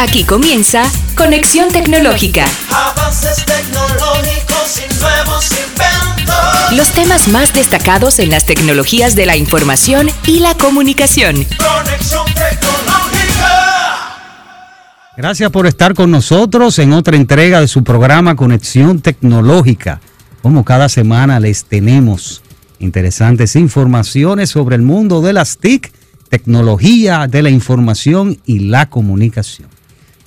Aquí comienza Conexión Tecnológica. Avances tecnológicos y nuevos inventos. Los temas más destacados en las tecnologías de la información y la comunicación. Conexión tecnológica. Gracias por estar con nosotros en otra entrega de su programa Conexión Tecnológica. Como cada semana les tenemos interesantes informaciones sobre el mundo de las TIC, tecnología de la información y la comunicación.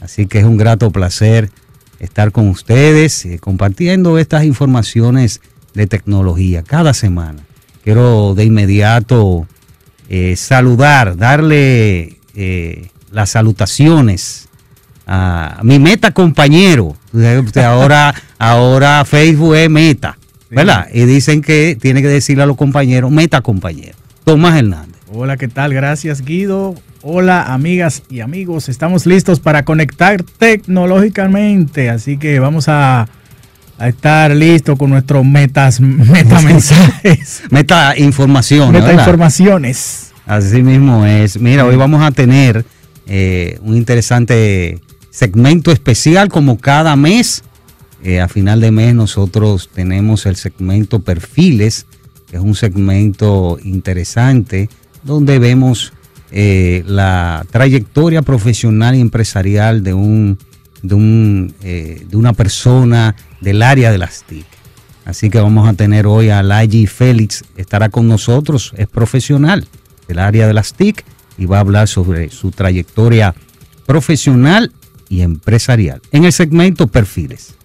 Así que es un grato placer estar con ustedes eh, compartiendo estas informaciones de tecnología cada semana. Quiero de inmediato eh, saludar, darle eh, las salutaciones a mi meta compañero. Ahora, ahora Facebook es meta, ¿verdad? Y dicen que tiene que decirle a los compañeros, meta compañero. Tomás Hernández. Hola, ¿qué tal? Gracias Guido. Hola amengas y amigos, estamos listos para conectar tecnológicamente, así que vamos a, a estar listos con nuestros metas, meta mensajes, Meta información. meta ¿verdad? informaciones. Así mismo es. Mira, hoy vamos a tener eh, un interesante segmento especial como cada mes. Eh, a final de mes nosotros tenemos el segmento Perfiles, que es un segmento interesante donde vemos eh, la trayectoria profesional y empresarial de, un, de, un, eh, de una persona del área de las TIC. Así que vamos a tener hoy a Laji Félix, estará con nosotros, es profesional del área de las TIC y va a hablar sobre su trayectoria profesional y empresarial en el segmento Perfiles.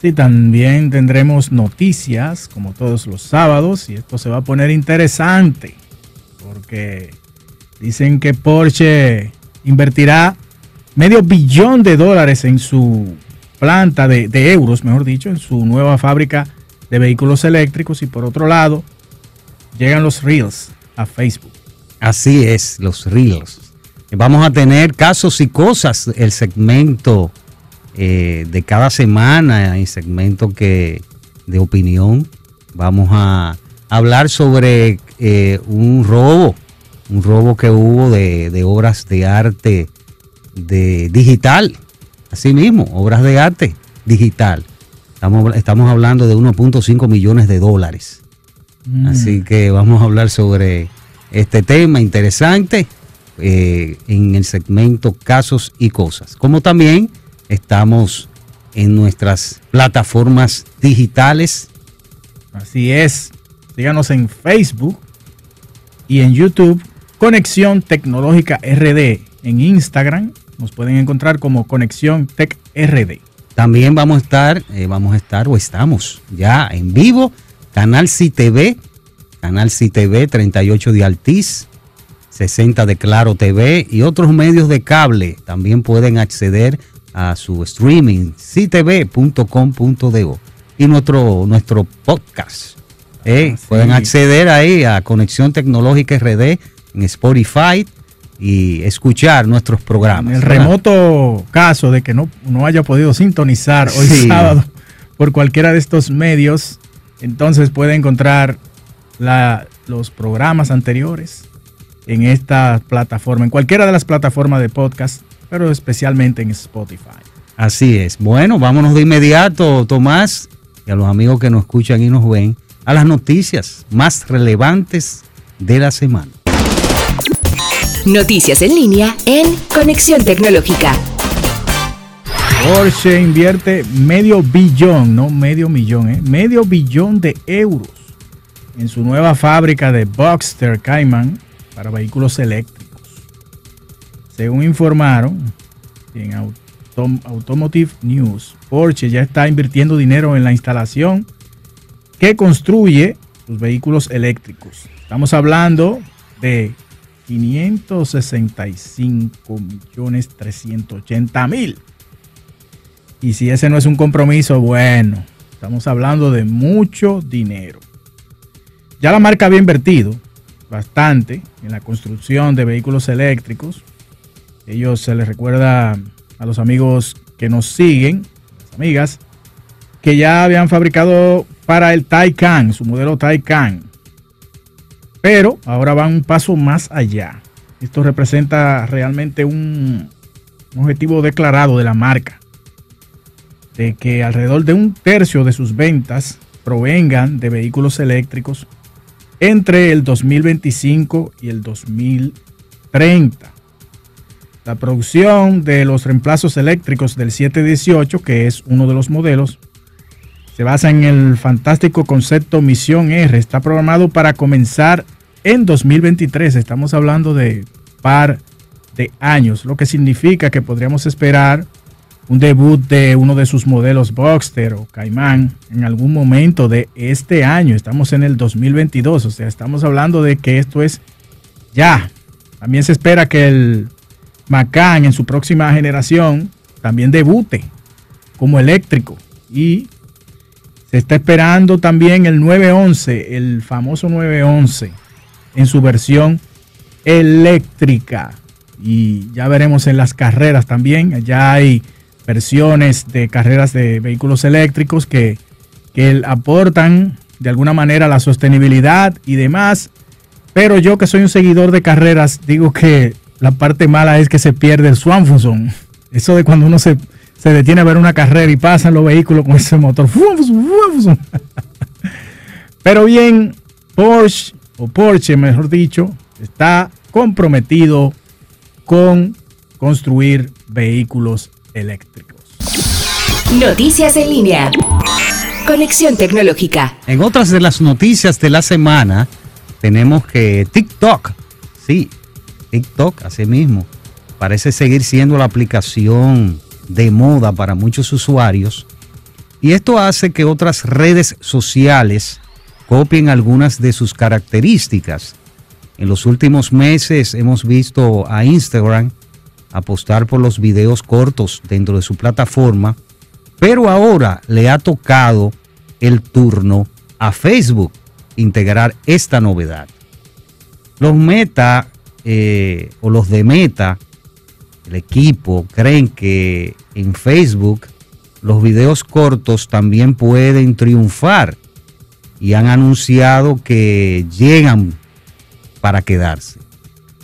Sí, también tendremos noticias como todos los sábados y esto se va a poner interesante porque dicen que Porsche invertirá medio billón de dólares en su planta de, euros, mejor dicho, en su nueva fábrica de vehículos eléctricos y por otro lado llegan los Reels a Facebook. Así es, los Reels. Vamos a tener casos y cosas, el segmento eh, de cada semana, el segmento que, de opinión. Vamos a hablar sobre eh, un robo, un robo que hubo de, de obras de arte de digital. Así mismo, obras de arte digital. Estamos, estamos hablando de 1.5 millones de dólares. Así que vamos a hablar sobre este tema interesante eh, en el segmento Casos y Cosas. Como también estamos en nuestras plataformas digitales. Así es. Síganos en Facebook y en YouTube. Conexión Tecnológica RD. En Instagram nos pueden encontrar como Conexión Tech RD. También vamos a estar, eh, vamos a estar o estamos ya en vivo, Canal CTV, Canal CTV 38 de Altiz, 60 de Claro TV y otros medios de cable también pueden acceder a su streaming ctv.com.do y nuestro, nuestro podcast. eh, Ah, Pueden acceder ahí a Conexión Tecnológica RD en Spotify y escuchar nuestros programas. En el ¿verdad? remoto caso de que no, no haya podido sintonizar hoy Sí. sábado por cualquiera de estos medios, entonces puede encontrar la- los programas anteriores en esta plataforma, en cualquiera de las plataformas de podcast, pero especialmente en Spotify. Así es. Bueno, vámonos de inmediato, Tomás, y a los amigos que nos escuchan y nos ven, a las noticias más relevantes de la semana. Noticias en línea en Conexión Tecnológica. Porsche invierte medio billón, no medio millón, ¿eh? medio billón de euros en su nueva fábrica de Boxster Cayman para vehículos eléctricos. Según informaron en Autom- Automotive News, Porsche ya está invirtiendo dinero en la instalación que construye sus vehículos eléctricos. Estamos hablando de 565 millones 380 mil. Y si ese no es un compromiso, bueno, estamos hablando de mucho dinero. Ya la marca había invertido bastante en la construcción de vehículos eléctricos. Ellos se les recuerda a los amigos que nos siguen, las amigas, que ya habían fabricado para el Taycan, su modelo Taycan. Pero ahora van un paso más allá. Esto representa realmente un, objetivo declarado de la marca, de que alrededor de un tercio de sus ventas provengan de vehículos eléctricos entre el 2025 y el 2030. La producción de los reemplazos eléctricos del 718, que es uno de los modelos, se basa en el fantástico concepto Misión R. Está programado para comenzar en 2023. Estamos hablando de par de años, lo que significa que podríamos esperar un debut de uno de sus modelos Boxster o Caimán en algún momento de este año. Estamos en el 2022, o sea, estamos hablando de que esto es ya. También se espera que el Macan en su próxima generación también debute como eléctrico y se está esperando también el 911, el famoso 911, en su versión eléctrica. Y ya veremos en las carreras también. Ya hay versiones de carreras de vehículos eléctricos que, que aportan de alguna manera la sostenibilidad y demás. Pero yo que soy un seguidor de carreras, digo que la parte mala es que se pierde el Swanfuson. Eso de cuando uno se se detiene a ver una carrera y pasan los vehículos con ese motor. Pero bien, Porsche, o Porsche mejor dicho, está comprometido con construir vehículos eléctricos. Noticias en línea. Conexión tecnológica. En otras de las noticias de la semana, tenemos que TikTok, sí, TikTok, así mismo, parece seguir siendo la aplicación de moda para muchos usuarios y esto hace que otras redes sociales copien algunas de sus características. En los últimos meses hemos visto a Instagram apostar por los videos cortos dentro de su plataforma, pero ahora le ha tocado el turno a Facebook integrar esta novedad. Los Meta eh, o los de Meta el equipo creen que en Facebook los videos cortos también pueden triunfar y han anunciado que llegan para quedarse.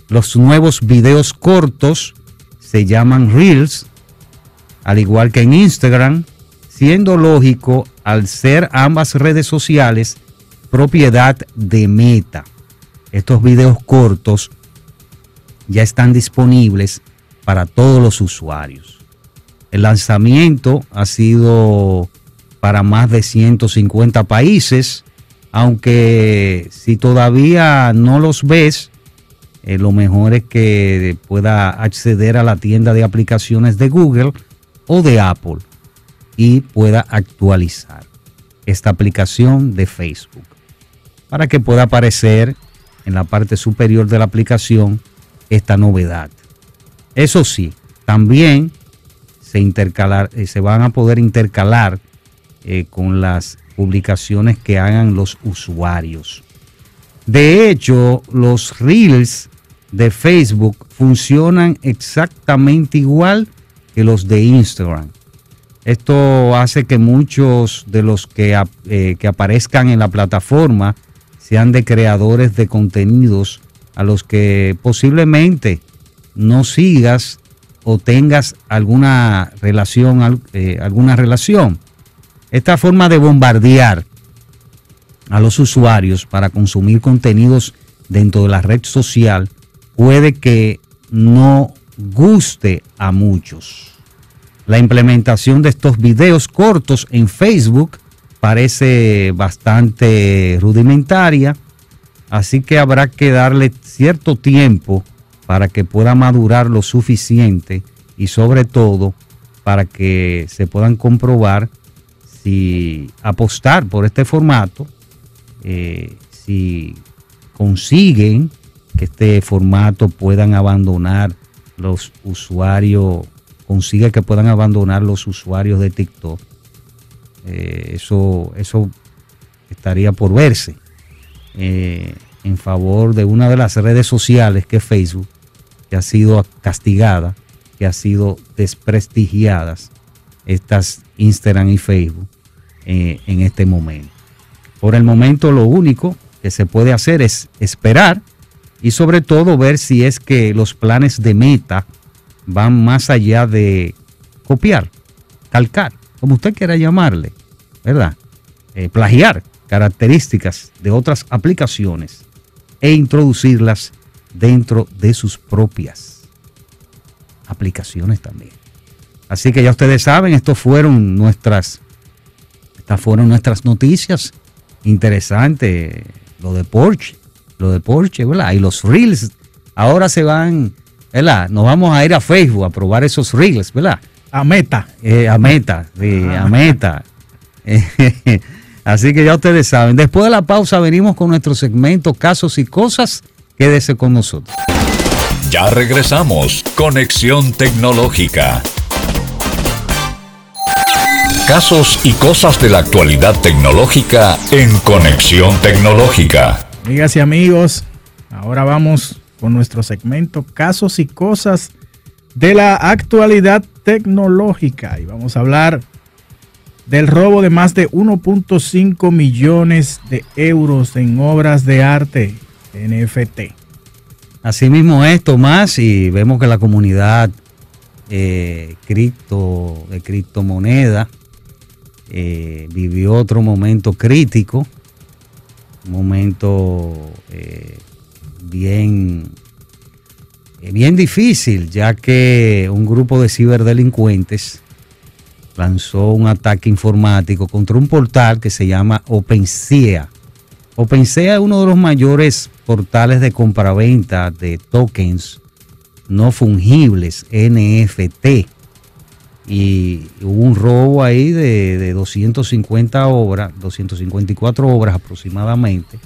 Los nuevos videos cortos se llaman Reels, al igual que en Instagram, siendo lógico al ser ambas redes sociales propiedad de Meta. Estos videos cortos ya están disponibles para todos los usuarios. El lanzamiento ha sido para más de 150 países, aunque si todavía no los ves, eh, lo mejor es que pueda acceder a la tienda de aplicaciones de Google o de Apple y pueda actualizar esta aplicación de Facebook para que pueda aparecer en la parte superior de la aplicación esta novedad. Eso sí, también se, intercalar, eh, se van a poder intercalar eh, con las publicaciones que hagan los usuarios. De hecho, los reels de Facebook funcionan exactamente igual que los de Instagram. Esto hace que muchos de los que, eh, que aparezcan en la plataforma sean de creadores de contenidos a los que posiblemente no sigas o tengas alguna relación, eh, alguna relación. Esta forma de bombardear a los usuarios para consumir contenidos dentro de la red social puede que no guste a muchos. La implementación de estos videos cortos en Facebook parece bastante rudimentaria, así que habrá que darle cierto tiempo para que pueda madurar lo suficiente y sobre todo para que se puedan comprobar si apostar por este formato, eh, si consiguen que este formato puedan abandonar los usuarios, consigue que puedan abandonar los usuarios de TikTok. Eh, eso, eso estaría por verse eh, en favor de una de las redes sociales que es Facebook, ha sido castigada, que ha sido desprestigiadas estas Instagram y Facebook eh, en este momento. Por el momento lo único que se puede hacer es esperar y sobre todo ver si es que los planes de meta van más allá de copiar, calcar, como usted quiera llamarle, ¿verdad? Eh, plagiar características de otras aplicaciones e introducirlas dentro de sus propias aplicaciones también. Así que ya ustedes saben, estos fueron nuestras, estas fueron nuestras noticias interesantes, lo de Porsche, lo de Porsche, ¿verdad? Y los reels, ahora se van, ¿verdad? Nos vamos a ir a Facebook a probar esos reels, ¿verdad? A meta. Eh, a meta, sí, a meta. Así que ya ustedes saben. Después de la pausa venimos con nuestro segmento Casos y Cosas. Quédese con nosotros. Ya regresamos. Conexión Tecnológica. Casos y cosas de la actualidad tecnológica en Conexión Tecnológica. Amigas y amigos, ahora vamos con nuestro segmento Casos y Cosas de la actualidad tecnológica. Y vamos a hablar del robo de más de 1.5 millones de euros en obras de arte NFT. Asimismo esto más y vemos que la comunidad eh, cripto, de criptomoneda eh, vivió otro momento crítico, un momento eh, bien, bien difícil, ya que un grupo de ciberdelincuentes lanzó un ataque informático contra un portal que se llama OpenSea. OpenSea es uno de los mayores portales de compraventa de tokens no fungibles, NFT. Y hubo un robo ahí de, de 250 obras, 254 obras aproximadamente,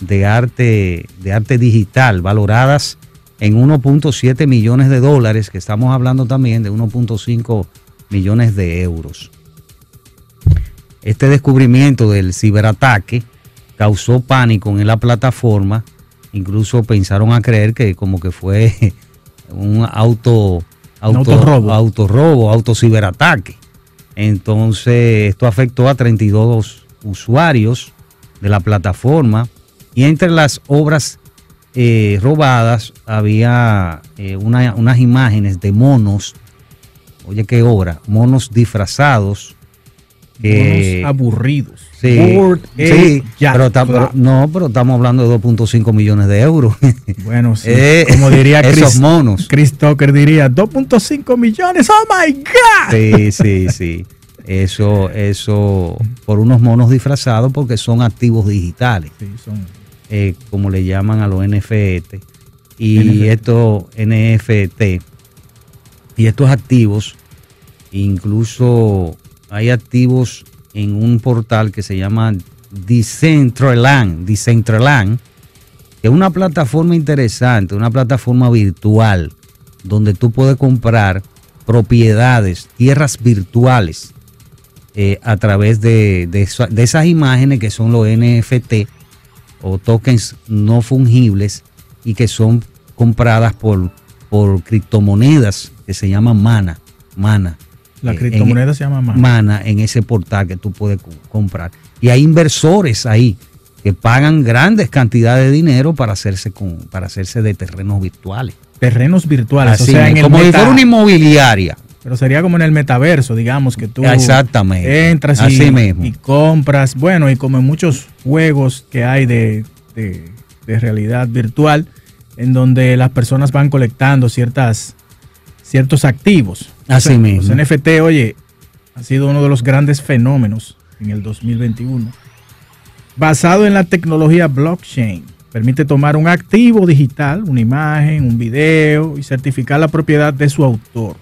de arte, de arte digital, valoradas en 1.7 millones de dólares, que estamos hablando también de 1.5 millones de euros. Este descubrimiento del ciberataque causó pánico en la plataforma, incluso pensaron a creer que como que fue un auto, auto autorrobo. autorrobo, autociberataque. Entonces, esto afectó a 32 usuarios de la plataforma y entre las obras eh, robadas había eh, una- unas imágenes de monos, oye qué obra, monos disfrazados. Unos aburridos. Sí, sí, pero, no, pero estamos hablando de 2.5 millones de euros. Bueno, sí. Eh, como diría esos Chris, monos. Chris Tucker diría 2.5 millones. ¡Oh my God! Sí, sí, sí. Eso, eso, por unos monos disfrazados porque son activos digitales, Sí, son- eh, como le llaman a los NFT. Y NFT. estos NFT, y estos activos, incluso hay activos en un portal que se llama Decentraland, Decentraland, que es una plataforma interesante, una plataforma virtual, donde tú puedes comprar propiedades, tierras virtuales, eh, a través de, de de esas imágenes que son los NFT o tokens no fungibles y que son compradas por, por criptomonedas que se llaman mana. Mana. La Eh, criptomoneda se llama Mana. Mana en ese portal que tú puedes co- comprar. Y hay inversores ahí que pagan grandes cantidades de dinero para hacerse con, para hacerse de terrenos virtuales. Terrenos virtuales. Así, o sea, en el como si meta- fuera una inmobiliaria. Pero sería como en el metaverso, digamos, que tú Exactamente. entras y, Así mismo. y compras. Bueno, y como en muchos juegos que hay de, de- de realidad virtual, en donde las personas van colectando ciertas, ciertos activos. Así Los- mismo. Los NFT, oye, ha sido uno de los grandes fenómenos en el 2021. Basado en la tecnología blockchain, permite tomar un activo digital, una imagen, un video y certificar la propiedad de su autor.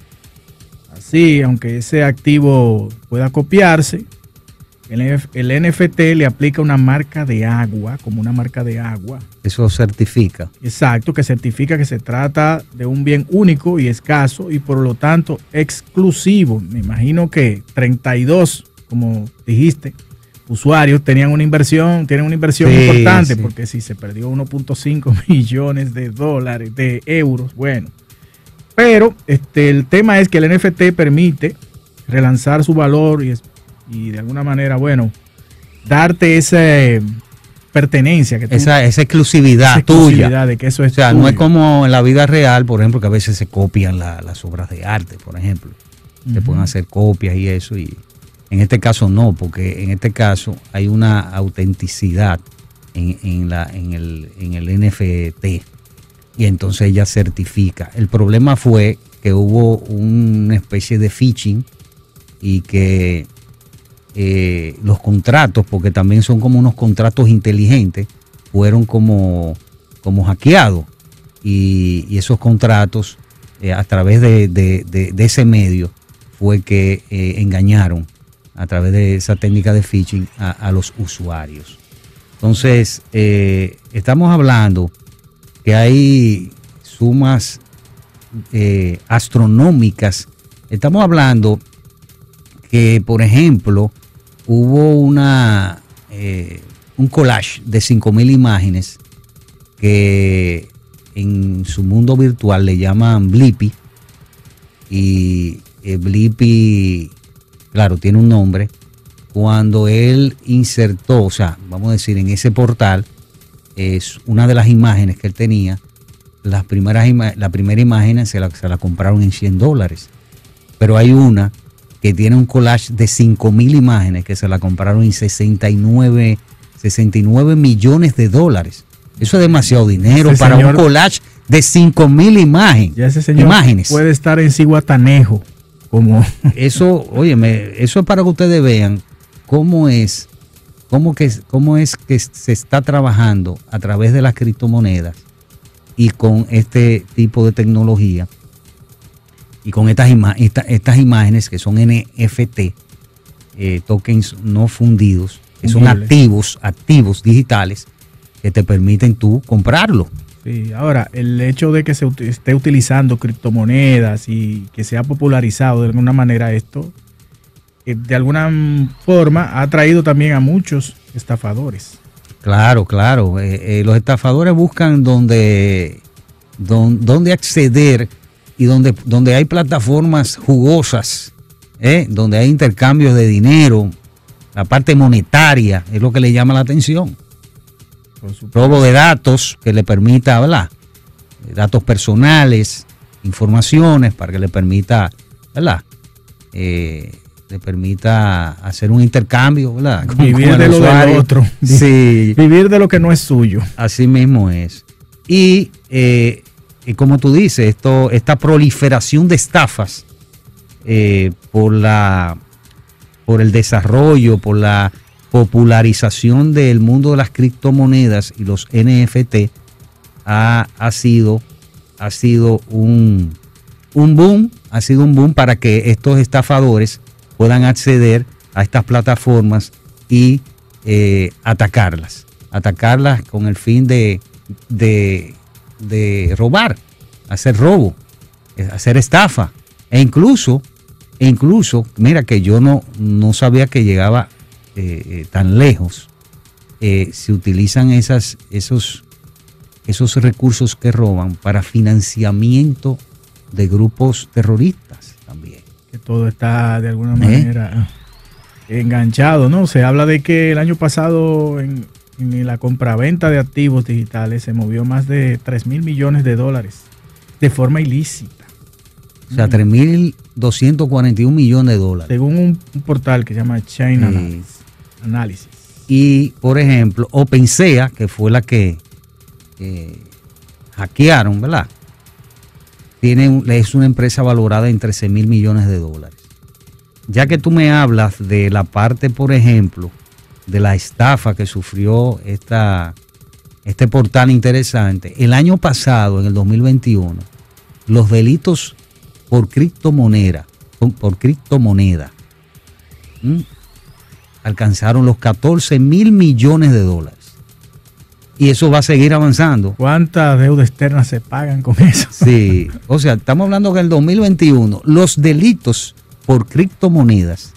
Así, aunque ese activo pueda copiarse, el, NF el NFT le aplica una marca de agua, como una marca de agua, Eso certifica. exacto, que certifica que se trata de un bien único y escaso y por lo tanto exclusivo. Me imagino que 32, como dijiste, usuarios tenían una inversión, tienen una inversión Sí, importante, sí. porque si se perdió 1.5 millones de dólares, de euros, bueno. Pero este, el tema es que el NFT permite relanzar su valor y, es- y de alguna manera, bueno, darte ese, pertenencia, que tú- esa, esa exclusividad esa tuya. exclusividad de que eso es O sea, no es como en la vida real, por ejemplo, que a veces se copian la- las obras de arte, por ejemplo. Se pueden hacer copias y eso. Y en este caso no, porque en este caso hay una autenticidad en, en la, en, el, en el NFT. Y entonces ella certifica. El problema fue que hubo una especie de phishing y que eh, los contratos, porque también son como unos contratos inteligentes, fueron como, como hackeados. Y, esos contratos, eh, a través de, ese medio, fue que eh, engañaron a través de esa técnica de phishing a, los usuarios. Entonces, estamos hablando que hay sumas astronómicas. Estamos hablando que, por ejemplo, hubo una eh, un collage de 5.000 imágenes que en su mundo virtual le llaman Blippi. Y eh, Blippi, claro, tiene un nombre. Cuando él insertó, o sea, vamos a decir, en ese portal, es una de las imágenes que él tenía, las primeras la primera imagen se la, se la compraron en 100 dólares. Pero hay una que tiene un collage de 5 mil imágenes que se la compraron en 69, 69 millones de dólares. Eso es demasiado dinero Ese para señor- un collage de 5 mil imágenes. Ya ese señor imágenes. puede estar en Ciguatanejo, como Eso, óyeme, eso es para que ustedes vean cómo es, cómo que, cómo es que se está trabajando a través de las criptomonedas y con este tipo de tecnología y con estas, esta- estas imágenes que son NFT, eh, tokens no fundidos, que son activos, activos digitales, que te permiten tú comprarlo. Sí, ahora, el hecho de que se esté utilizando criptomonedas y que se ha popularizado de alguna manera esto, eh, de alguna forma ha traído también a muchos estafadores. Claro, claro. eh, eh, los estafadores buscan donde, don- donde acceder y donde, donde hay plataformas jugosas, ¿eh? donde hay intercambios de dinero, la parte monetaria es lo que le llama la atención. Robo de datos que le permita hablar, datos personales, informaciones para que le permita, ¿verdad? Eh, le permita hacer un intercambio, ¿verdad? Con- Vivir con de lo del otro. Sí, Vivir de lo que no es suyo. Así mismo es. Y, eh, y como tú dices, esto, esta proliferación de estafas eh, por la por el desarrollo, por la popularización del mundo de las criptomonedas y los NFT ha, sido, ha sido un, un boom, ha sido un boom para que estos estafadores puedan acceder a estas plataformas y eh, atacarlas, atacarlas con el fin de, de robar, hacer robo, eh, hacer estafa, e incluso, e incluso, mira que yo no, no sabía que llegaba eh, eh, tan lejos, eh, se utilizan esas, esos, esos recursos que roban para financiamiento de grupos terroristas también. Que todo está de alguna manera enganchado, ¿no? Se habla de que el año pasado en, en la compraventa de activos digitales se movió más de 3 mil millones de dólares de forma ilícita. O sea, 3.241 millones de dólares. Según un, un portal que se llama Chain Sí. Analysis. Y, por ejemplo, OpenSea, que fue la que eh, hackearon, ¿verdad? Tiene, es una empresa valorada en 13 mil millones de dólares. Ya que tú me hablas de la parte, por ejemplo, de la estafa que sufrió esta, este portal interesante, el año pasado, en el 2021, los delitos por criptomoneda, por, por criptomoneda, ¿m? alcanzaron los 14 mil millones de dólares. Y eso va a seguir avanzando. ¿Cuántas deudas externas se pagan con eso? Sí, o sea, estamos hablando que en el 2021 los delitos por criptomonedas,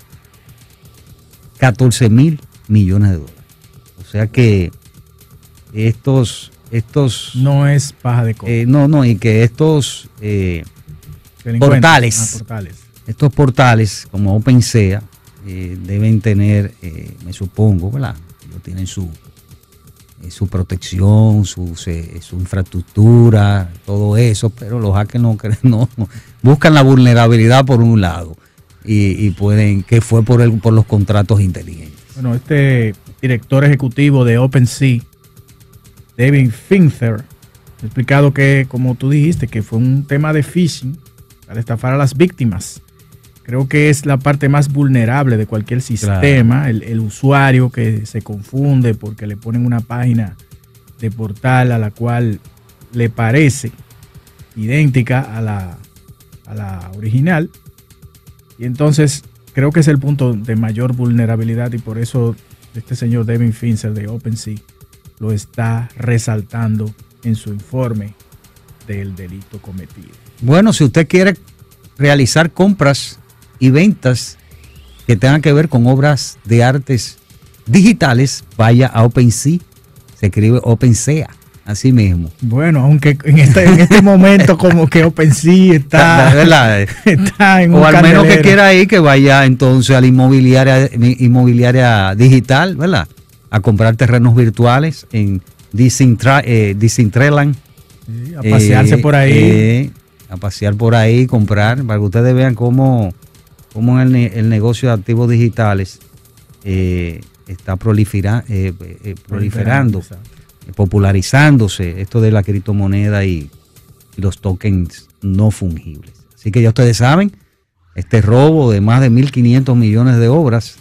14 mil millones de dólares. O sea que estos, estos, No es paja de coco. eh, no, no, y que estos, eh, portales. Ah, portales. estos portales como OpenSea eh, deben tener, eh, me supongo, ¿verdad? Ellos tienen su, su protección, su, su infraestructura, todo eso, pero los hackers no, no buscan la vulnerabilidad por un lado y, y pueden, que fue por, el, por los contratos inteligentes. Bueno, este director ejecutivo de OpenSea, David Fincher, ha explicado que, como tú dijiste, que fue un tema de phishing para estafar a las víctimas. Creo que es la parte más vulnerable de cualquier sistema, el, el usuario que se confunde porque le ponen una página de portal a la cual le parece idéntica a la, a la original. Y entonces creo que es el punto de mayor vulnerabilidad y por eso este señor Devin Fincher de OpenSea lo está resaltando en su informe del delito cometido. Bueno, si usted quiere realizar compras y ventas que tengan que ver con obras de artes digitales, vaya a OpenSea. Se escribe OpenSea, así mismo. Bueno, aunque en este, en este momento como que OpenSea está, ¿Verdad? está en un O al menos que quiera ir, que vaya entonces a la inmobiliaria, inmobiliaria digital, ¿verdad? A comprar terrenos virtuales en Disintra, eh, Disintreland. Sí, a pasearse Eh, por ahí. eh, a pasear por ahí, comprar, para que ustedes vean cómo, cómo el, el negocio de activos digitales está prolifera- proliferando, Exacto. Popularizándose esto de la criptomoneda y, y los tokens no fungibles. Así que ya ustedes saben, este robo de más de 1.500 millones de obras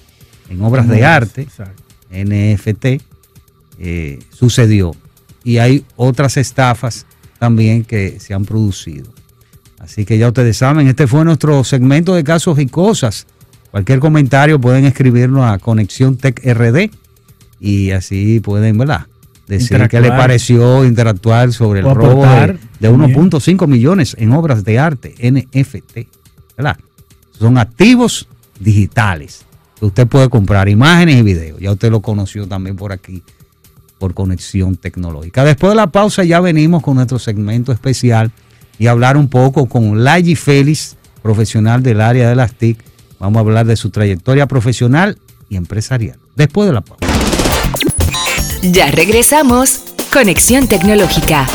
en obras de arte, Exacto. NFT eh, sucedió. Y hay otras estafas también que se han producido. Así que ya ustedes saben, este fue nuestro segmento de casos y cosas. Cualquier comentario pueden escribirnos a Conexión Tech RD y así pueden, ¿verdad? Decir qué les pareció interactuar sobre el robo de, aportar de también. 1.5 millones en obras de arte, NFT, ¿verdad? Son activos digitales que usted puede comprar imágenes y videos. Ya usted lo conoció también por aquí, por conexión tecnológica. Después de la pausa ya venimos con nuestro segmento especial y hablar un poco con Layi Félix, profesional del área de las TIC. Vamos a hablar de su trayectoria profesional y empresarial. Después de la pausa. Ya regresamos. Conexión Tecnológica.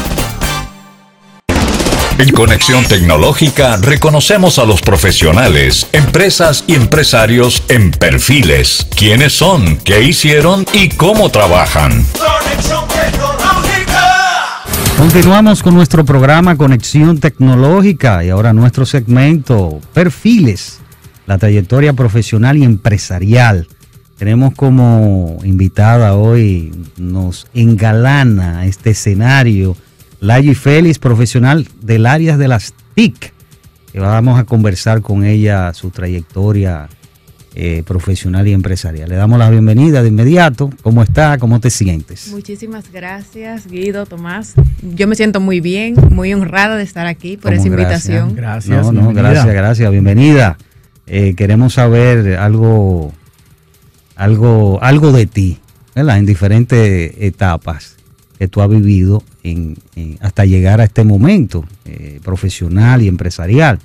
En Conexión Tecnológica reconocemos a los profesionales, empresas y empresarios en perfiles. ¿Quiénes son? ¿Qué hicieron? ¿Y cómo trabajan? Conexión tecnológica. Continuamos con nuestro programa Conexión Tecnológica y ahora nuestro segmento Perfiles, la trayectoria profesional y empresarial. Tenemos como invitada hoy, nos engalana este escenario, Layi Félix, profesional del área de las TIC, que vamos a conversar con ella su trayectoria eh, profesional y empresarial. Le damos la bienvenida de inmediato. ¿Cómo está? ¿Cómo te sientes? Muchísimas gracias, Guido, Tomás. Yo me siento muy bien, muy honrada de estar aquí por esa gracias. invitación. Gracias. No, no, bienvenida. gracias, gracias, bienvenida. Eh, queremos saber algo, algo, algo de ti, ¿verdad? En diferentes etapas que tú has vivido en, en- hasta llegar a este momento eh, profesional y empresarial.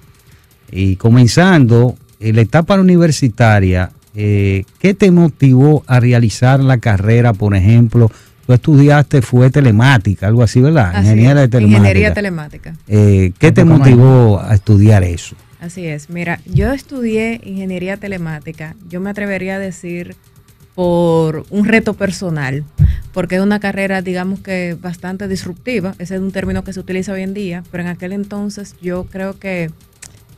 Y comenzando en la etapa universitaria, eh, ¿qué te motivó a realizar la carrera, por ejemplo? Tú estudiaste, fue telemática, algo así, ¿verdad? Así Ingeniería de telemática. Ingeniería telemática. Eh, ¿Qué te motivó a estudiar eso? Así es. Mira, yo estudié ingeniería telemática. Yo me atrevería a decir por un reto personal, porque es una carrera, digamos que bastante disruptiva. Ese es un término que se utiliza hoy en día, pero en aquel entonces yo creo que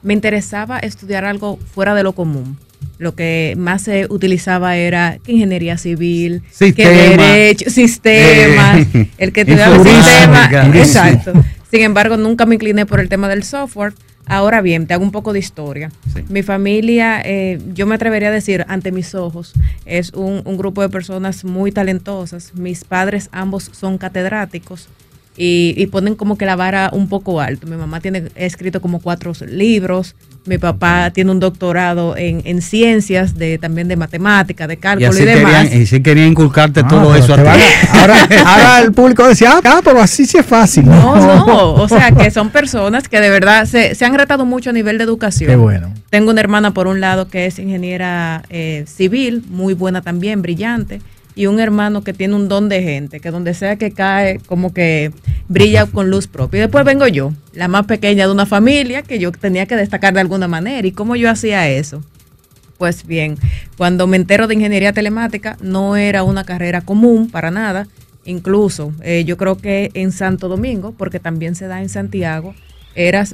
me interesaba estudiar algo fuera de lo común. Lo que más se utilizaba era que ingeniería civil, Sistema. que derecho, sistemas, Eh, el que estudiaba informática. sistema, exacto. Sin embargo, nunca me incliné por el tema del software. Ahora bien, te hago un poco de historia. Sí. Mi familia, eh, yo me atrevería a decir, ante mis ojos, es un, un grupo de personas muy talentosas. Mis padres ambos son catedráticos y, y ponen como que la vara un poco alto. Mi mamá tiene escrito como cuatro libros. Mi papá tiene un doctorado en, en ciencias, de, también de matemática, de Y cálculo y, así demás. querían, y sí querían inculcarte Ah, todo eso a te ti. van a- ahora, ahora el público decía, ah, pero así sí es fácil. No, no, o sea que son personas que de verdad se, se han retado mucho a nivel de educación. Qué bueno. Tengo una hermana por un lado que es ingeniera eh, civil, muy buena también, brillante. Y un hermano que tiene un don de gente, que donde sea que cae, como que brilla con luz propia. Y después vengo yo, la más pequeña de una familia, que yo tenía que destacar de alguna manera. ¿Y cómo yo hacía eso? Pues bien, cuando me entero de ingeniería telemática, no era una carrera común para nada. Incluso eh, yo creo que en Santo Domingo, porque también se da en Santiago, era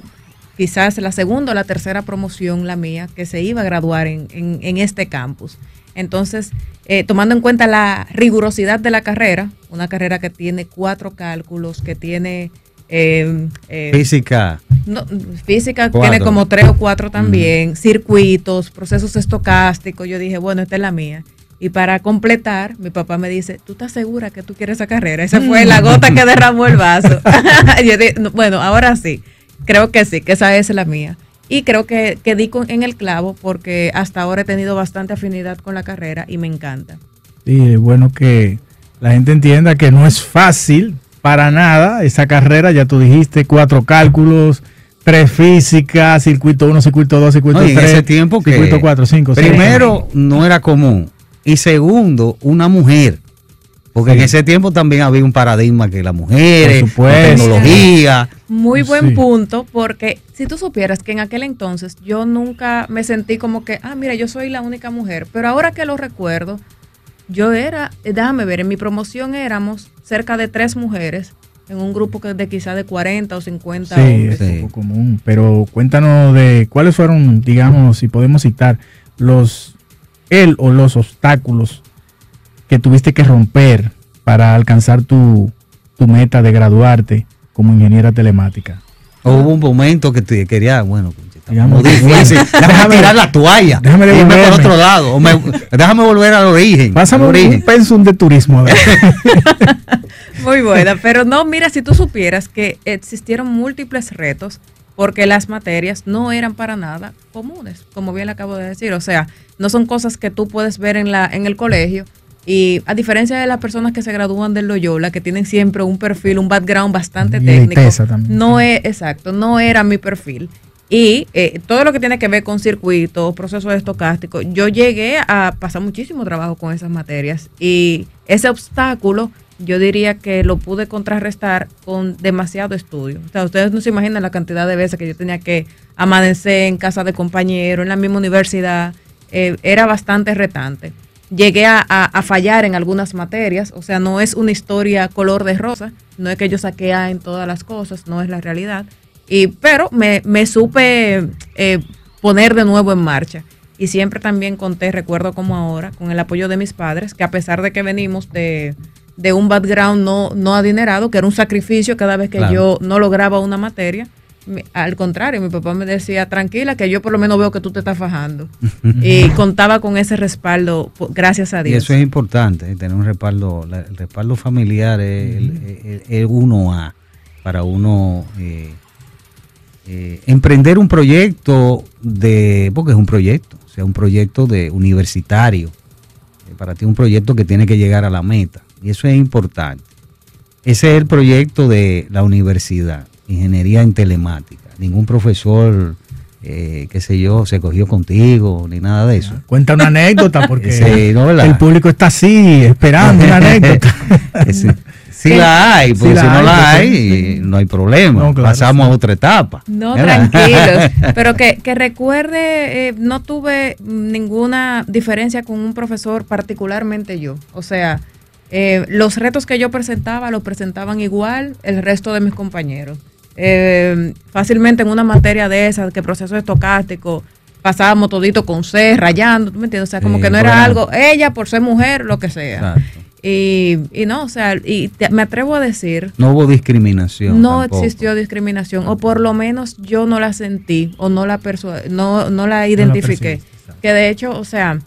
quizás la segunda o la tercera promoción la mía que se iba a graduar en, en- en este campus. Entonces, eh, tomando en cuenta la rigurosidad de la carrera, una carrera que tiene cuatro cálculos, que tiene eh, eh, Física. no, física Cuatro. tiene como tres o cuatro también, circuitos, procesos estocásticos. Yo dije, bueno, esta es la mía. Y para completar, mi papá me dice, ¿tú estás segura que tú quieres esa carrera? Esa fue la gota que derramó el vaso. Yo dije, "No, bueno, ahora sí, creo que sí, que esa es la mía. Y creo que, que di con- en el clavo porque hasta ahora he tenido bastante afinidad con la carrera y me encanta. Sí, es bueno que la gente entienda que no es fácil para nada esa carrera. Ya tú dijiste cuatro cálculos, tres físicas, circuito 1, circuito 2, circuito No, 3. y en ese tiempo que circuito 4, 5, primero no era común y segundo una mujer porque Sí. en ese tiempo también había un paradigma que las mujeres la tecnología Muy buen Sí. punto, porque si tú supieras que en aquel entonces yo nunca me sentí como que, ah, mira, yo soy la única mujer, pero ahora que lo recuerdo, yo era, déjame ver, en mi promoción éramos cerca de tres mujeres en un grupo que de quizá de 40 o 50 Sí, hombres. es Sí. poco común. Pero cuéntanos de cuáles fueron, digamos, si podemos citar, los, el o los obstáculos que tuviste que romper para alcanzar tu, tu meta de graduarte como ingeniera telemática. o hubo un momento que te quería bueno Digamos, difícil déjame déjame- tirar la toalla déjame irme por otro lado o me- déjame volver al origen Pásame al origen. un pensum de turismo. a ver. Muy buena, pero no, mira, si tú supieras que existieron múltiples retos porque las materias no eran para nada comunes, como bien le acabo de decir, o sea, no son cosas que tú puedes ver en la en el colegio y a diferencia de las personas que se gradúan del Loyola, que tienen siempre un perfil, un background bastante Y técnico, también, no sí. es exacto, no era mi perfil. Y eh, todo lo que tiene que ver con circuitos, procesos estocásticos, yo llegué a pasar muchísimo trabajo con esas materias y ese obstáculo yo diría que lo pude contrarrestar con demasiado estudio. O sea, ustedes no se imaginan la cantidad de veces que yo tenía que amanecer en casa de compañeros, en la misma universidad, eh, era bastante retante. Llegué a, a- a fallar en algunas materias, o sea, no es una historia color de rosa, no es que yo saqué A en todas las cosas, no es la realidad. Y, pero me, me supe eh, poner de nuevo en marcha. Y siempre también conté, recuerdo como ahora, con el apoyo de mis padres, que a pesar de que venimos de, de un background no, no adinerado, que era un sacrificio cada vez que Claro. yo no lograba una materia, al contrario, mi papá me decía, tranquila, que yo por lo menos veo que tú te estás fajando. y contaba con ese respaldo, gracias a Y Dios. eso es importante, eh, tener un respaldo, el respaldo familiar es el, el- el uno A para uno eh, eh, emprender un proyecto de, porque es un proyecto, o sea, un proyecto de universitario, para ti un proyecto que tiene que llegar a la meta, y eso es importante. Ese es el proyecto de la universidad, ingeniería en telemática. Ningún profesor, eh, qué sé yo, se cogió contigo, ni nada de eso. Cuenta una anécdota porque Sí, no, ¿verdad? el público está así, esperando una anécdota. Sí, sí la hay, porque Sí la si no hay, la pues, hay, sí. no hay problema. No, claro, Pasamos sí. a otra etapa. No, ¿verdad? tranquilos. Pero que, que recuerde, eh, no tuve ninguna diferencia con un profesor, particularmente yo. O sea, eh, los retos que yo presentaba los presentaban igual el resto de mis compañeros. Eh, fácilmente en una materia de esas, que proceso estocástico, pasábamos todito con C, rayando, ¿tú me entiendes? O sea, como Sí, que no era algo, ella por ser mujer, lo que sea. Exacto. Y, y no, o sea, y te- me atrevo a decir No hubo discriminación. no tampoco. existió discriminación, o por lo menos yo no la sentí, o no la no, no la identifiqué. que de hecho, o sea,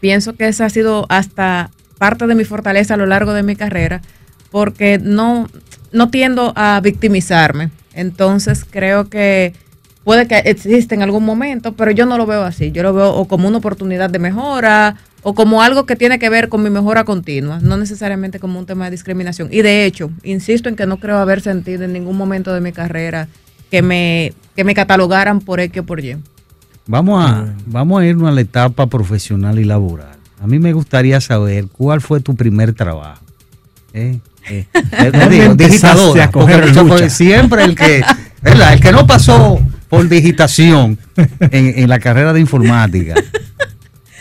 pienso que esa ha sido hasta parte de mi fortaleza a lo largo de mi carrera, porque no, no tiendo a victimizarme. Entonces creo que puede que existe en algún momento, pero yo no lo veo así. Yo lo veo o como una oportunidad de mejora o como algo que tiene que ver con mi mejora continua, no necesariamente como un tema de discriminación. Y de hecho, insisto en que no creo haber sentido en ningún momento de mi carrera que me, que me catalogaran por X o por Y. Vamos a, vamos a irnos a la etapa profesional y laboral. a mí me gustaría saber cuál fue tu primer trabajo. ¿Eh? Eh, siempre el que, ¿verdad? el que no pasó por digitación en, en la carrera de informática.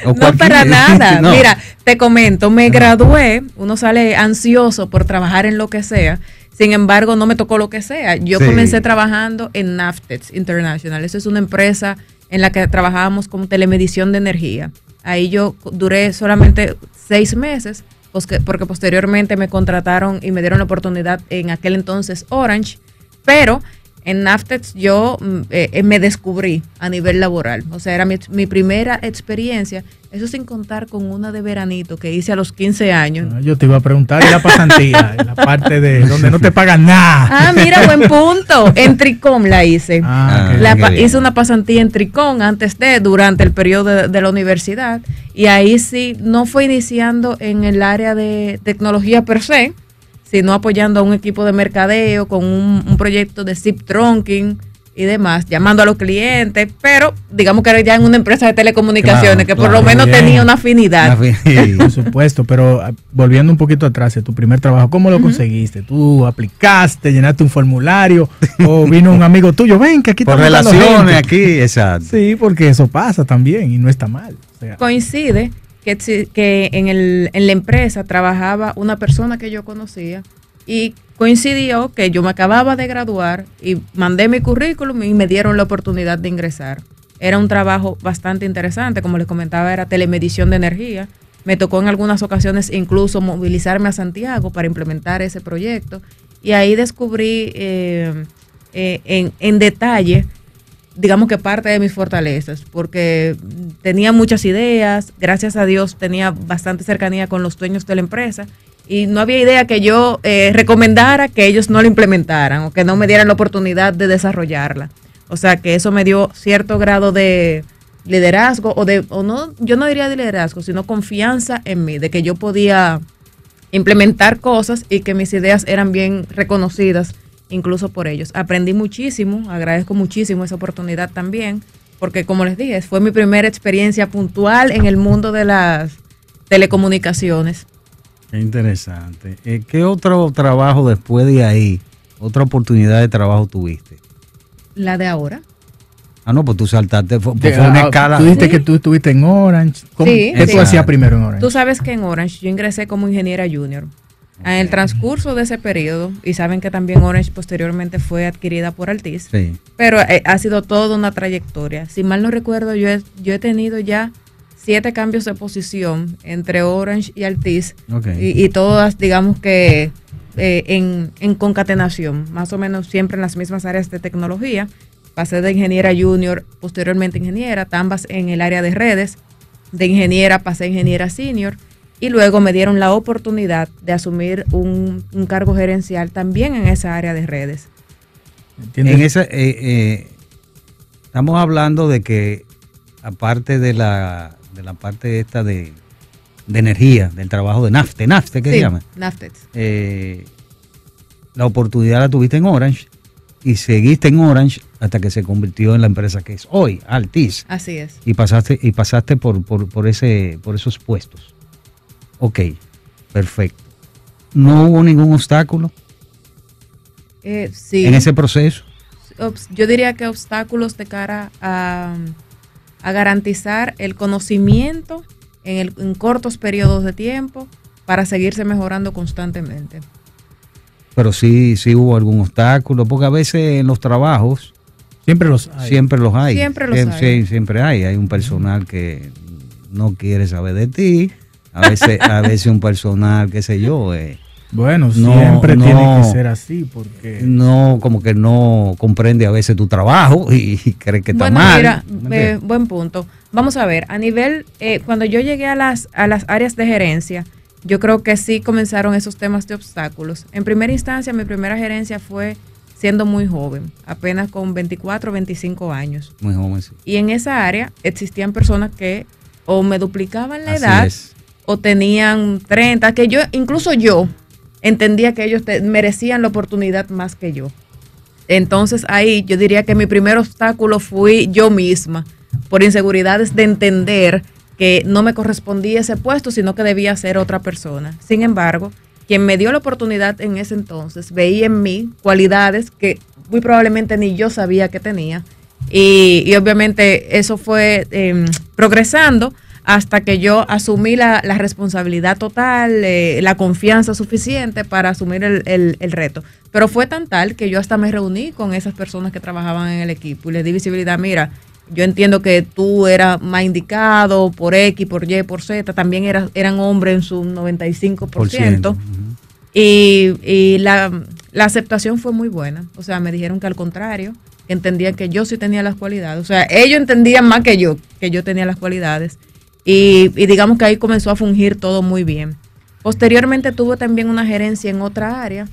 O No para nada. No. Mira, te comento, me gradué, uno sale ansioso por trabajar en lo que sea. Sin embargo, no me tocó lo que sea. Yo Sí. comencé trabajando en Naftex International. Eso es una empresa en la que trabajábamos con telemedición de energía. Ahí yo duré solamente seis meses, porque posteriormente me contrataron y me dieron la oportunidad en aquel entonces Orange. Pero en Naftex yo mm, eh, eh, me descubrí a nivel laboral. O sea, era mi, mi primera experiencia. Eso sin contar con una de veranito que hice a los 15 años. Ah, Yo te iba a preguntar, ¿y la pasantía? En la parte de donde no te pagan nada. Ah, mira, buen punto. En Tricom la hice. Ah, ok. La bien. hice una pasantía en Tricom antes de, durante el periodo de, de la universidad. Y ahí sí, no fue iniciando en el área de tecnología per se, sino apoyando a un equipo de mercadeo con un, un proyecto de zip trunking y demás, llamando a los clientes, pero digamos que era ya en una empresa de telecomunicaciones Claro, que por claro. lo menos Bien. tenía una afinidad. Por supuesto, pero ah, volviendo un poquito atrás de tu primer trabajo, ¿cómo lo conseguiste? ¿Tú aplicaste, llenaste un formulario o vino un amigo tuyo? Ven, que aquí Por relaciones gente"? aquí, exacto. Sí, porque eso pasa también y no está mal. O sea, coincide que, en, el, en la empresa trabajaba una persona que yo conocía y coincidió que yo me acababa de graduar y mandé mi currículum y me dieron la oportunidad de ingresar. Era un trabajo bastante interesante, como les comentaba, era telemedición de energía. Me tocó en algunas ocasiones incluso movilizarme a Santiago para implementar ese proyecto y ahí descubrí eh, eh, en, en detalle digamos que parte de mis fortalezas, porque tenía muchas ideas, gracias a Dios tenía bastante cercanía con los dueños de la empresa y no había idea que yo eh, recomendara que ellos no lo implementaran o que no me dieran la oportunidad de desarrollarla. O sea que eso me dio cierto grado de liderazgo o de, o no, yo no diría de liderazgo, sino confianza en mí, de que yo podía implementar cosas y que mis ideas eran bien reconocidas incluso por ellos. Aprendí muchísimo, agradezco muchísimo esa oportunidad también, porque como les dije, fue mi primera experiencia puntual en el mundo de las telecomunicaciones. Qué interesante. Eh, ¿Qué otro trabajo después de ahí, otra oportunidad de trabajo tuviste? La de ahora. Ah, no, pues tú saltaste, fue, fue una ah, escala. Tú dijiste Sí. que tú estuviste en Orange. ¿Cómo- Sí, ¿Qué sí. tú hacías primero en Orange? Tú sabes que en Orange yo ingresé como ingeniera junior. En el transcurso de ese periodo, y saben que también Orange posteriormente fue adquirida por Altiz, Sí. pero eh, ha sido toda una trayectoria. Si mal no recuerdo, yo he, yo he tenido ya siete cambios de posición entre Orange y Altiz, y, y todas, digamos que eh, en, en concatenación, más o menos siempre en las mismas áreas de tecnología. Pasé de ingeniera junior, posteriormente ingeniera, ambas en el área de redes. De ingeniera pasé a ingeniera senior y luego me dieron la oportunidad de asumir un, un cargo gerencial también en esa área de redes. ¿Entiendes? En esa, eh, eh, estamos hablando de que aparte de la, de la parte esta de, de energía, del trabajo de NAFTE, NAFTE, ¿qué se llama? Naftex. Eh, la oportunidad la tuviste en Orange y seguiste en Orange hasta que se convirtió en la empresa que es hoy, Altis. Así es. Y pasaste, y pasaste por, por, por ese, por esos puestos. Ok, perfecto. ¿No hubo ningún obstáculo Eh, sí. en ese proceso? yo diría que obstáculos de cara a, a garantizar el conocimiento en, el- en cortos periodos de tiempo para seguirse mejorando constantemente. Pero sí, sí hubo algún obstáculo, porque a veces en los trabajos Siempre los hay. siempre los hay. Siempre los Siem- hay. siempre hay. Hay un personal que no quiere saber de ti. A veces, a veces un personal, qué sé yo, eh, Bueno, No, siempre no. tiene que ser así porque... no, como que no comprende a veces tu trabajo y, cree que está bueno, mal. mira, ¿me eh, buen punto. Vamos a ver, a nivel, eh, cuando yo llegué a las, a las áreas de gerencia, yo creo que sí comenzaron esos temas de obstáculos. En primera instancia, mi primera gerencia fue siendo muy joven, apenas con 24 o 25 años. Muy joven, sí. Y en esa área existían personas que o me duplicaban la Así edad es. O tenían 30, que yo, incluso yo, entendía que ellos merecían la oportunidad más que yo. Entonces ahí yo diría que mi primer obstáculo fui yo misma, por inseguridades de entender que no me correspondía ese puesto, sino que debía ser otra persona. Sin embargo, quien me dio la oportunidad en ese entonces veía en mí cualidades que muy probablemente ni yo sabía que tenía. Y, obviamente eso fue eh, progresando hasta que yo asumí la, la responsabilidad total, eh, la confianza suficiente para asumir el, el, el, reto. Pero fue tan tal que yo hasta me reuní con esas personas que trabajaban en el equipo y les di visibilidad, mira, yo entiendo que tú eras más indicado por X, por Y, por Z, también eras, eran hombres en su 95%. Por ciento. Uh -huh. Y, y la, la, aceptación fue muy buena. O sea, me dijeron que al contrario, entendían que yo sí tenía las cualidades. O sea, ellos entendían más que yo, que yo tenía las cualidades. Y, y, digamos que ahí comenzó a fungir todo muy bien. Posteriormente tuve también una gerencia en otra área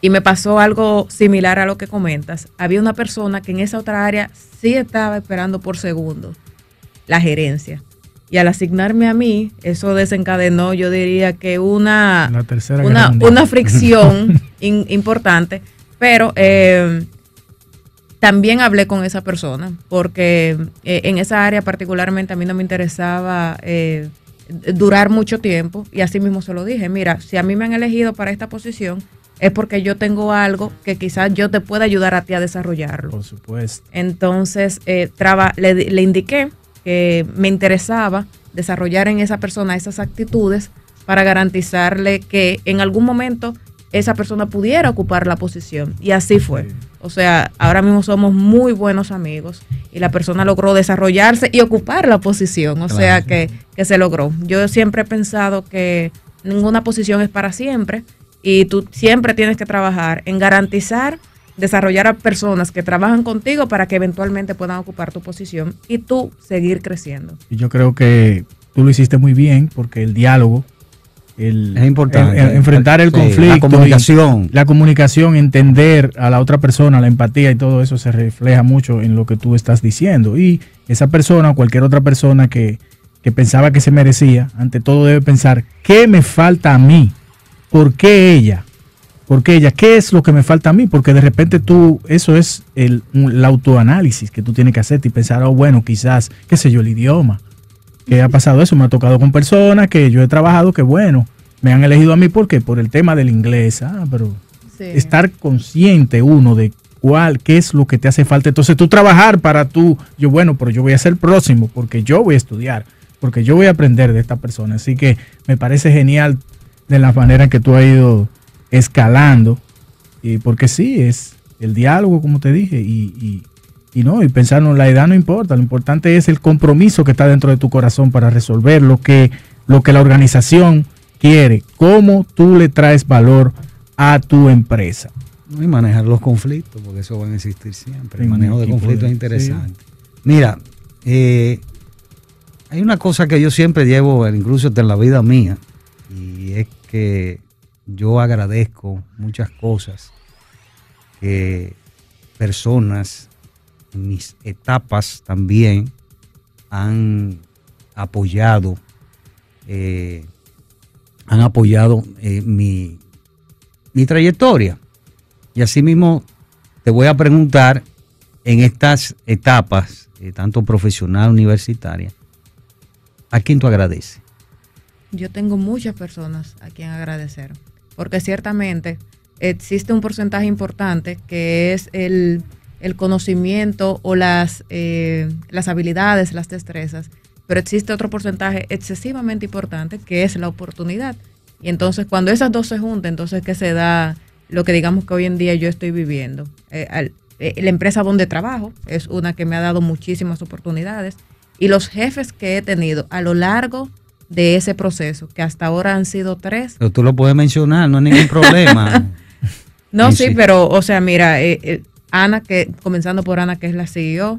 y me pasó algo similar a lo que comentas. Había una persona que en esa otra área sí estaba esperando por segundo la gerencia. Y al asignarme a mí, eso desencadenó, yo diría que una, una, una, fricción in, importante, pero eh, también hablé con esa persona, porque eh, en esa área particularmente a mí no me interesaba eh, durar mucho tiempo y así mismo se lo dije, mira, si a mí me han elegido para esta posición, es porque yo tengo algo que quizás yo te pueda ayudar a ti a desarrollarlo. Por supuesto. Entonces, eh, traba, le, le indiqué que me interesaba desarrollar en esa persona esas actitudes para garantizarle que en algún momento esa persona pudiera ocupar la posición. Y así fue. O sea, ahora mismo somos muy buenos amigos y la persona logró desarrollarse y ocupar la posición. O claro, sea, sí. que, que se logró. Yo siempre he pensado que ninguna posición es para siempre y tú siempre tienes que trabajar en garantizar, desarrollar a personas que trabajan contigo para que eventualmente puedan ocupar tu posición y tú seguir creciendo. Y yo creo que tú lo hiciste muy bien porque el diálogo el, es importante. El, el enfrentar el sí, conflicto, la comunicación, la comunicación, entender a la otra persona, la empatía y todo eso se refleja mucho en lo que tú estás diciendo. Y esa persona o cualquier otra persona que, que pensaba que se merecía, ante todo debe pensar, ¿qué me falta a mí? ¿Por qué ella? ¿Por qué ella? ¿Qué es lo que me falta a mí? Porque de repente tú, eso es el, el autoanálisis que tú tienes que hacer y pensar, oh, bueno, quizás, qué sé yo, el idioma que ha pasado eso, me ha tocado con personas que yo he trabajado que bueno, me han elegido a mí porque por el tema del inglés, ah, pero sí. estar consciente uno de cuál, qué es lo que te hace falta, entonces tú trabajar para tú, yo bueno, pero yo voy a ser próximo porque yo voy a estudiar, porque yo voy a aprender de esta persona, así que me parece genial de la manera que tú has ido escalando, y porque sí, es el diálogo, como te dije, y, y y no, y pensar, no, la edad no importa, lo importante es el compromiso que está dentro de tu corazón para resolver lo que, lo que la organización quiere, cómo tú le traes valor a tu empresa. Y manejar los conflictos, porque eso van a existir siempre. El manejo de conflictos es interesante. Sí. Mira, eh, hay una cosa que yo siempre llevo, incluso en la vida mía, y es que yo agradezco muchas cosas que personas mis etapas también han apoyado, eh, han apoyado eh, mi, mi trayectoria. Y asimismo te voy a preguntar en estas etapas, eh, tanto profesional, universitaria, ¿a quién tú agradeces? Yo tengo muchas personas a quien agradecer, porque ciertamente existe un porcentaje importante que es el el conocimiento o las, eh, las habilidades, las destrezas, pero existe otro porcentaje excesivamente importante que es la oportunidad. Y entonces cuando esas dos se juntan, entonces que se da lo que digamos que hoy en día yo estoy viviendo. Eh, al, eh, la empresa donde trabajo es una que me ha dado muchísimas oportunidades y los jefes que he tenido a lo largo de ese proceso, que hasta ahora han sido tres. Pero tú lo puedes mencionar, no hay ningún problema. no, sí, sí, pero, o sea, mira, eh, eh, Ana, que comenzando por Ana, que es la CEO,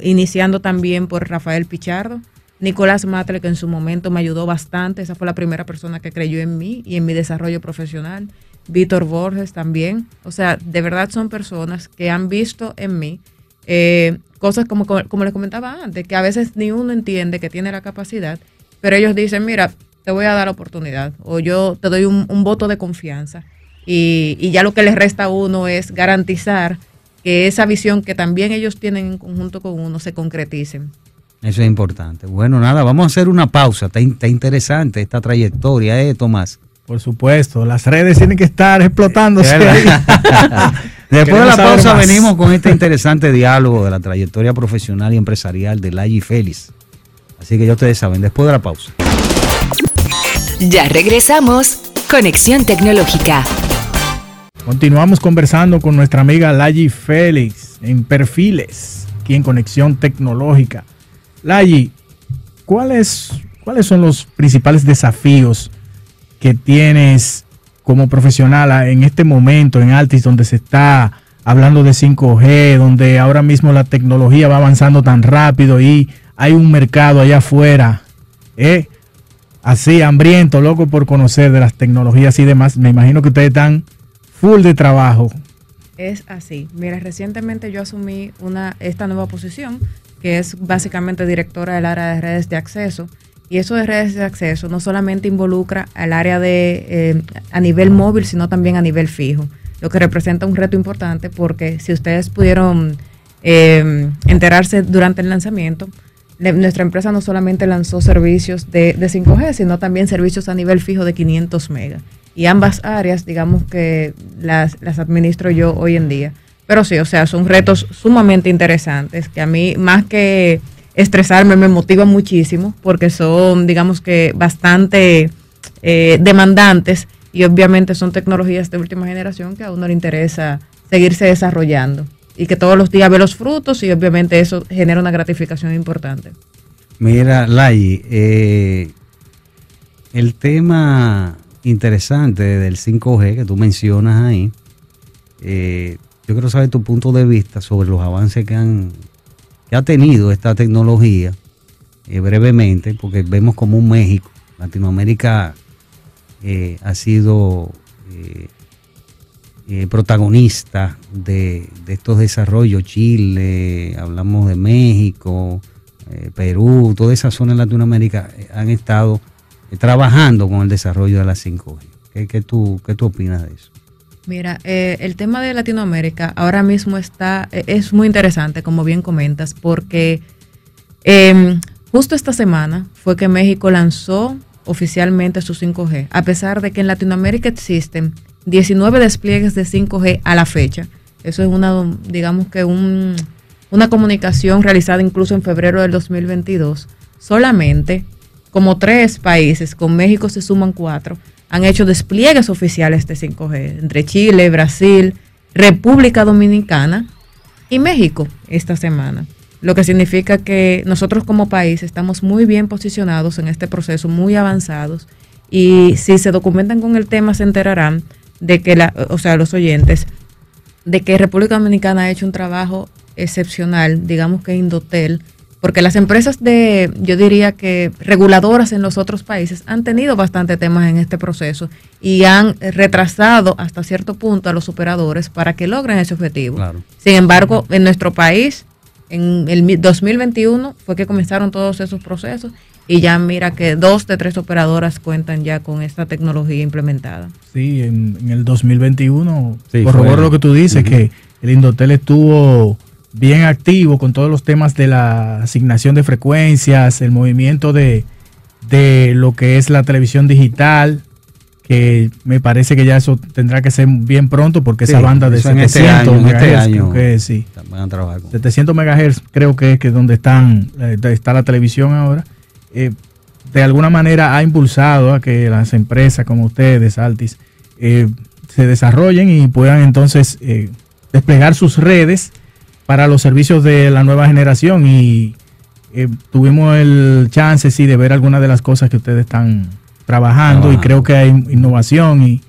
iniciando también por Rafael Pichardo, Nicolás Matre, que en su momento me ayudó bastante, esa fue la primera persona que creyó en mí y en mi desarrollo profesional. Víctor Borges también, o sea, de verdad son personas que han visto en mí eh, cosas como, como, les comentaba antes, que a veces ni uno entiende que tiene la capacidad, pero ellos dicen, mira, te voy a dar la oportunidad o yo te doy un, un voto de confianza. Y, y, ya lo que les resta a uno es garantizar que esa visión que también ellos tienen en conjunto con uno se concreticen. Eso es importante. Bueno, nada, vamos a hacer una pausa. Está, está interesante esta trayectoria, ¿eh, Tomás? Por supuesto, las redes tienen que estar explotándose ahí. Después de la pausa más. venimos con este interesante diálogo de la trayectoria profesional y empresarial de Layi Félix. Así que ya ustedes saben, después de la pausa. Ya regresamos. Conexión Tecnológica. Continuamos conversando con nuestra amiga Layi Félix en Perfiles, aquí en Conexión Tecnológica. Layi, ¿cuáles, ¿cuáles son los principales desafíos que tienes como profesional en este momento en Altis, donde se está hablando de 5G, donde ahora mismo la tecnología va avanzando tan rápido y hay un mercado allá afuera, eh, así hambriento, loco por conocer de las tecnologías y demás? Me imagino que ustedes están full de trabajo. Es así. Mira, recientemente yo asumí una, esta nueva posición, que es básicamente directora del área de redes de acceso. Y eso de redes de acceso no solamente involucra al área de eh, a nivel móvil, sino también a nivel fijo, lo que representa un reto importante porque si ustedes pudieron eh, enterarse durante el lanzamiento, nuestra empresa no solamente lanzó servicios de, de 5G, sino también servicios a nivel fijo de 500 megas. Y ambas áreas, digamos que las, las administro yo hoy en día. Pero sí, o sea, son retos sumamente interesantes que a mí, más que estresarme, me motivan muchísimo porque son, digamos que, bastante eh, demandantes y obviamente son tecnologías de última generación que a uno le interesa seguirse desarrollando y que todos los días ve los frutos y obviamente eso genera una gratificación importante. Mira, Lai, eh, el tema interesante del 5G que tú mencionas ahí, eh, yo quiero saber tu punto de vista sobre los avances que, han, que ha tenido esta tecnología, eh, brevemente, porque vemos como un México, Latinoamérica eh, ha sido protagonista de, estos desarrollos, Chile, hablamos de México, Perú, toda esa zona de Latinoamérica han estado trabajando con el desarrollo de la 5G. ¿Qué, tú, ¿Qué tú opinas de eso? Mira, eh, el tema de Latinoamérica ahora mismo está, eh, es muy interesante, como bien comentas, porque eh, justo esta semana fue que México lanzó oficialmente su 5G, a pesar de que en Latinoamérica existen 19 despliegues de 5G a la fecha. Eso es una, digamos que un, una comunicación realizada incluso en febrero del 2022. Solamente como tres países, con México se suman cuatro, han hecho despliegues oficiales de 5G, entre Chile, Brasil, República Dominicana y México esta semana. Lo que significa que nosotros como país estamos muy bien posicionados en este proceso, muy avanzados, y si se documentan con el tema se enterarán de que, la, o sea, los oyentes, de que República Dominicana ha hecho un trabajo excepcional, digamos que Indotel, porque las empresas de, yo diría que reguladoras en los otros países han tenido bastante temas en este proceso y han retrasado hasta cierto punto a los operadores para que logren ese objetivo. Claro. Sin embargo, en nuestro país, en el mi- 2021 fue que comenzaron todos esos procesos y ya mira que dos de tres operadoras cuentan ya con esta tecnología implementada. Sí, en, en el 2021, Sí, corroboro lo que tú dices, que el Indotel estuvo bien activo con todos los temas de la asignación de frecuencias, el movimiento de, de lo que es la televisión digital, que me parece que ya eso tendrá que ser bien pronto porque esa banda de eso en este 700 año, en este año. creo que sí. Van a trabajar con 700 megahertz creo que es que donde están eh, está la televisión ahora eh, de alguna manera ha impulsado a que las empresas como ustedes Altis eh, se desarrollen y puedan entonces eh, desplegar sus redes para los servicios de la nueva generación y eh, tuvimos el chance sí de ver algunas de las cosas que ustedes están trabajando, y creo que hay innovación y,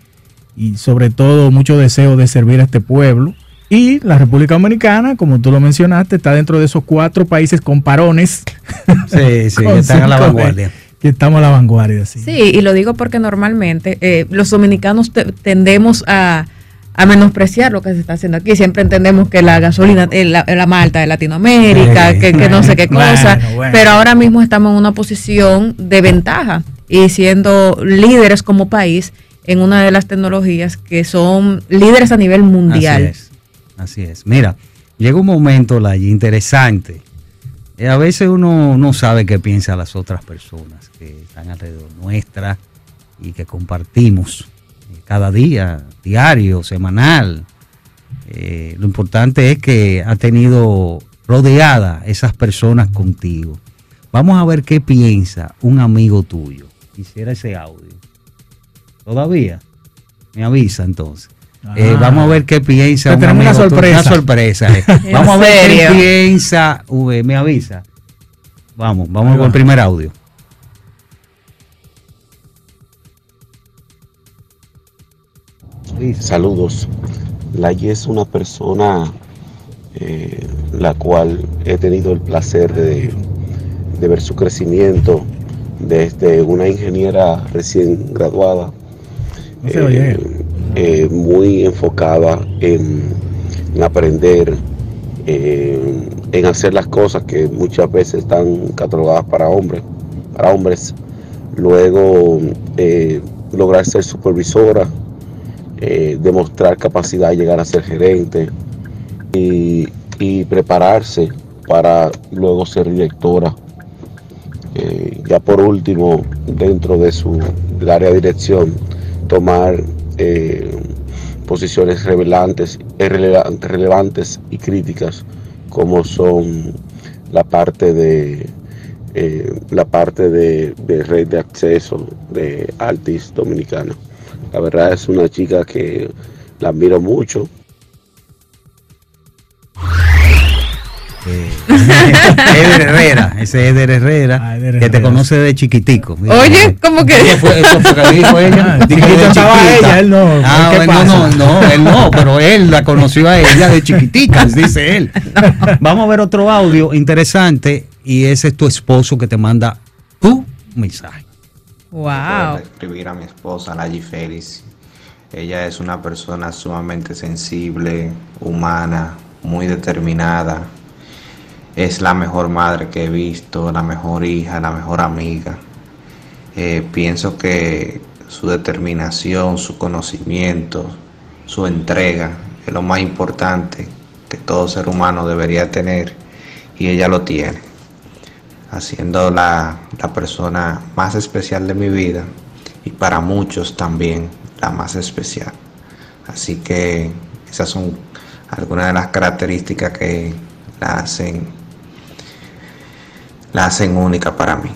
y sobre todo mucho deseo de servir a este pueblo. Y la República Dominicana, como tú lo mencionaste, está dentro de esos cuatro países con parones. Sí, sí, que están a la 5G, vanguardia. Que estamos a la vanguardia, sí. Sí, y lo digo porque normalmente eh, los dominicanos te- tendemos a, a menospreciar lo que se está haciendo aquí. Siempre entendemos que la gasolina es la, es la malta de Latinoamérica, Sí. que, que no sé qué cosa, bueno. pero ahora mismo estamos en una posición de ventaja y siendo líderes como país en una de las tecnologías que son líderes a nivel mundial. Así es. Así es. Mira, llega un momento, Layi, interesante, Eh, a veces uno no sabe qué piensan las otras personas que están alrededor nuestra y que compartimos eh, cada día, diario, semanal. Eh, lo importante es que ha tenido rodeada esas personas contigo. Vamos a ver qué piensa un amigo tuyo. Quisiera ese audio. ¿Todavía? Me avisa entonces. Eh, Ah. vamos a ver qué piensa Te un tenemos una tuyo. sorpresa. Una sorpresa. eh. ¿En vamos a ver qué piensa. V, me avisa. Vamos, vamos con el primer audio. Saludos. Laye es una persona eh, la cual he tenido el placer de, de ver su crecimiento desde una ingeniera recién graduada, No eh, eh, muy enfocada en, en aprender, eh, en hacer las cosas que muchas veces están catalogadas para hombres, para hombres. Luego lograr ser supervisora, eh, demostrar capacidad de llegar a ser gerente y, prepararse para luego ser directora. Eh, ya por último, dentro de su área de dirección, tomar eh, posiciones revelantes, eh, releva- relevantes y críticas, como son la parte de la parte de red de acceso de Altis Dominicana. La verdad es una chica que la admiro mucho. Eh, Eder Herrera, ese Eder Herrera, Ah, Eder que te Herrera. conoce de chiquitico. Mira, Oye, ¿cómo que? Eso fue, eso fue que dijo ella. Ah, Dijo de estaba ella, él no. Ah, ¿Qué bueno, no, pasa? no, él no, pero él la conoció a ella de chiquitica, dice él. Vamos a ver otro audio interesante y ese es tu esposo que te manda tu mensaje. Wow. escribir a mi esposa, Layi Félix. Ella es una persona sumamente sensible, humana, muy determinada. Es la mejor madre que he visto, la mejor hija, la mejor amiga. Eh, pienso que su determinación, su conocimiento, su entrega es lo más importante que todo ser humano debería tener y ella lo tiene haciendo la, persona más especial de mi vida y para muchos también la más especial. Así que esas son algunas de las características que la hacen, la hacen única para mí.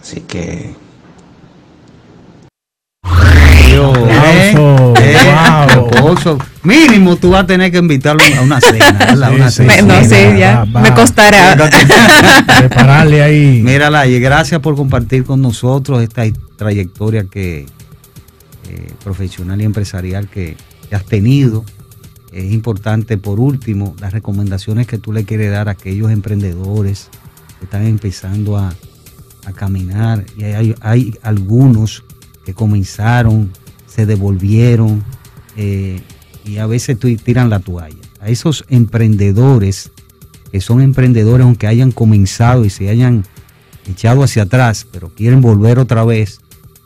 Así que ¿eh? ¿eh? wow. Mínimo tú vas a tener que invitarlo a una cena, no, sí, sí, va, ya. va, me costará. Prepararle ahí. Mírala, y gracias por compartir con nosotros esta trayectoria que eh, profesional y empresarial que, que has tenido. Es importante, por último, las recomendaciones que tú le quieres dar a aquellos emprendedores que están empezando a, a caminar. Y hay, hay algunos que comenzaron, se devolvieron eh, y a veces tiran la toalla. A esos emprendedores que son emprendedores, aunque hayan comenzado y se hayan echado hacia atrás, pero quieren volver otra vez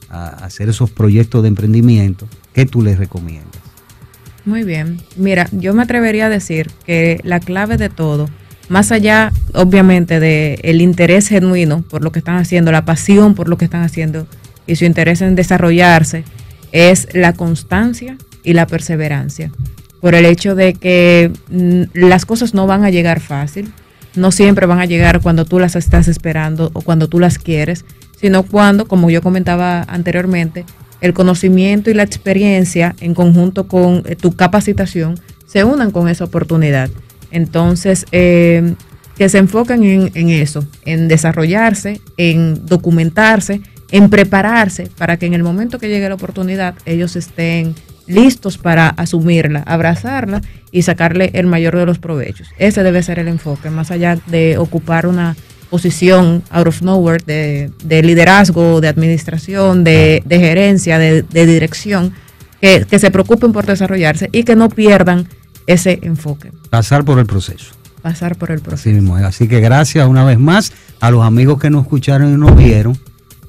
a hacer esos proyectos de emprendimiento, ¿qué tú les recomiendas? Muy bien. Mira, yo me atrevería a decir que la clave de todo, más allá, obviamente, de el interés genuino por lo que están haciendo, la pasión por lo que están haciendo y su interés en desarrollarse, es la constancia y la perseverancia. Por el hecho de que mm, las cosas no van a llegar fácil, no siempre van a llegar cuando tú las estás esperando o cuando tú las quieres, sino cuando, como yo comentaba anteriormente, el conocimiento y la experiencia en conjunto con eh, tu capacitación se unan con esa oportunidad. Entonces, eh, que se enfoquen en, en eso, en desarrollarse, en documentarse, en prepararse para que en el momento que llegue la oportunidad ellos estén listos para asumirla, abrazarla y sacarle el mayor de los provechos. Ese debe ser el enfoque, más allá de ocupar una posición out of nowhere de, de liderazgo, de administración, de, de gerencia, de, de dirección, que, que se preocupen por desarrollarse y que no pierdan ese enfoque, Pasar por el proceso. pasar por el Así proceso. mismo es. Así que gracias una vez más a los amigos que nos escucharon y nos vieron.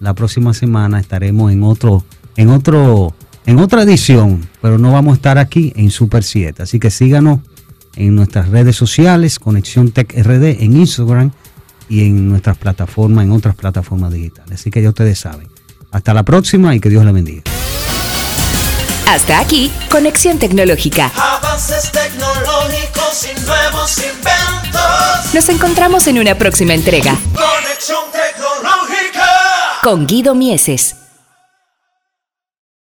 La próxima semana estaremos en otro, en otro, en otra edición, pero no vamos a estar aquí en Super 7. Así que síganos en nuestras redes sociales, Conexión Tech RD en Instagram, y en nuestras plataformas, en otras plataformas digitales. Así que ya ustedes saben. Hasta la próxima y que Dios la bendiga. Hasta aquí, Conexión Tecnológica. Avances tecnológicos y nuevos inventos. Nos encontramos en una próxima entrega Conexión tecnológica. Con Guido Mieses.